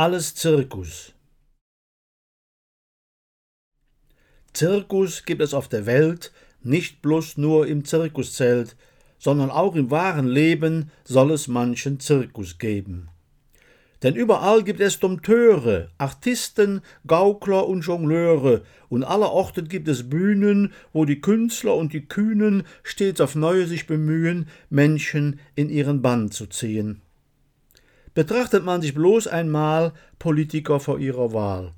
Alles Zirkus. Zirkus gibt es auf der Welt nicht bloß nur im Zirkuszelt, sondern auch im wahren Leben soll es manchen Zirkus geben. Denn überall gibt es Dompteure, Artisten, Gaukler und Jongleure, und aller Orten gibt es Bühnen, wo die Künstler und die Kühnen stets auf neue sich bemühen, Menschen in ihren Bann zu ziehen. Betrachtet man sich bloß einmal Politiker vor ihrer Wahl.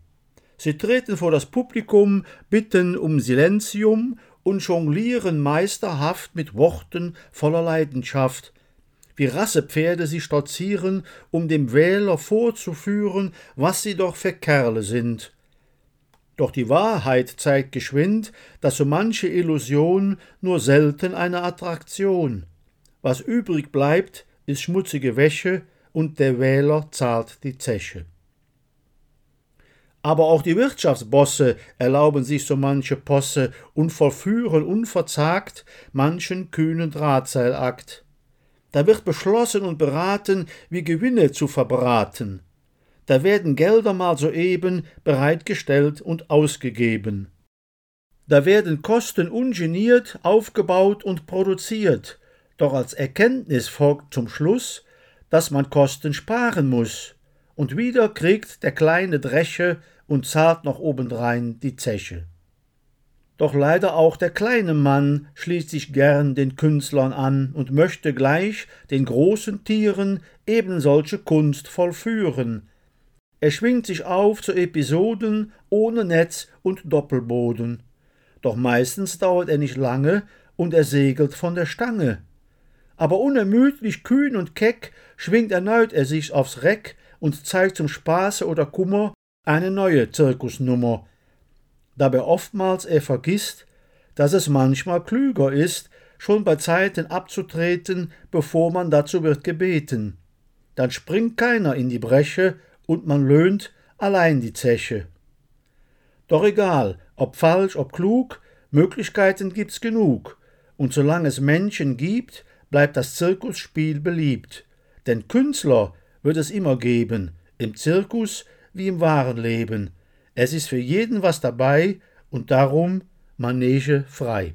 Sie treten vor das Publikum, bitten um Silentium und jonglieren meisterhaft mit Worten voller Leidenschaft, wie Rassepferde sie stolzieren, um dem Wähler vorzuführen, was sie doch für Kerle sind. Doch die Wahrheit zeigt geschwind, dass so manche Illusion nur selten eine Attraktion. Was übrig bleibt, ist schmutzige Wäsche, und der Wähler zahlt die Zeche. Aber auch die Wirtschaftsbosse erlauben sich so manche Posse und vollführen unverzagt manchen kühnen Drahtseilakt. Da wird beschlossen und beraten, wie Gewinne zu verbraten. Da werden Gelder mal soeben bereitgestellt und ausgegeben. Da werden Kosten ungeniert aufgebaut und produziert, doch als Erkenntnis folgt zum Schluss, dass man Kosten sparen muss. Und wieder kriegt der kleine Dresche und zahlt noch obendrein die Zeche. Doch leider auch der kleine Mann schließt sich gern den Künstlern an und möchte gleich den großen Tieren eben solche Kunst vollführen. Er schwingt sich auf zu Episoden ohne Netz und Doppelboden. Doch meistens dauert er nicht lange und er segelt von der Stange. Aber unermüdlich kühn und keck schwingt erneut er sich aufs Reck und zeigt zum Spaße oder Kummer eine neue Zirkusnummer, dabei oftmals er vergisst, dass es manchmal klüger ist, schon bei Zeiten abzutreten, bevor man dazu wird gebeten. Dann springt keiner in die Bresche und man löhnt allein die Zeche. Doch egal, ob falsch, ob klug, Möglichkeiten gibt's genug, und solange es Menschen gibt, bleibt das Zirkusspiel beliebt. Denn Künstler wird es immer geben, im Zirkus wie im wahren Leben. Es ist für jeden was dabei und darum Manege frei.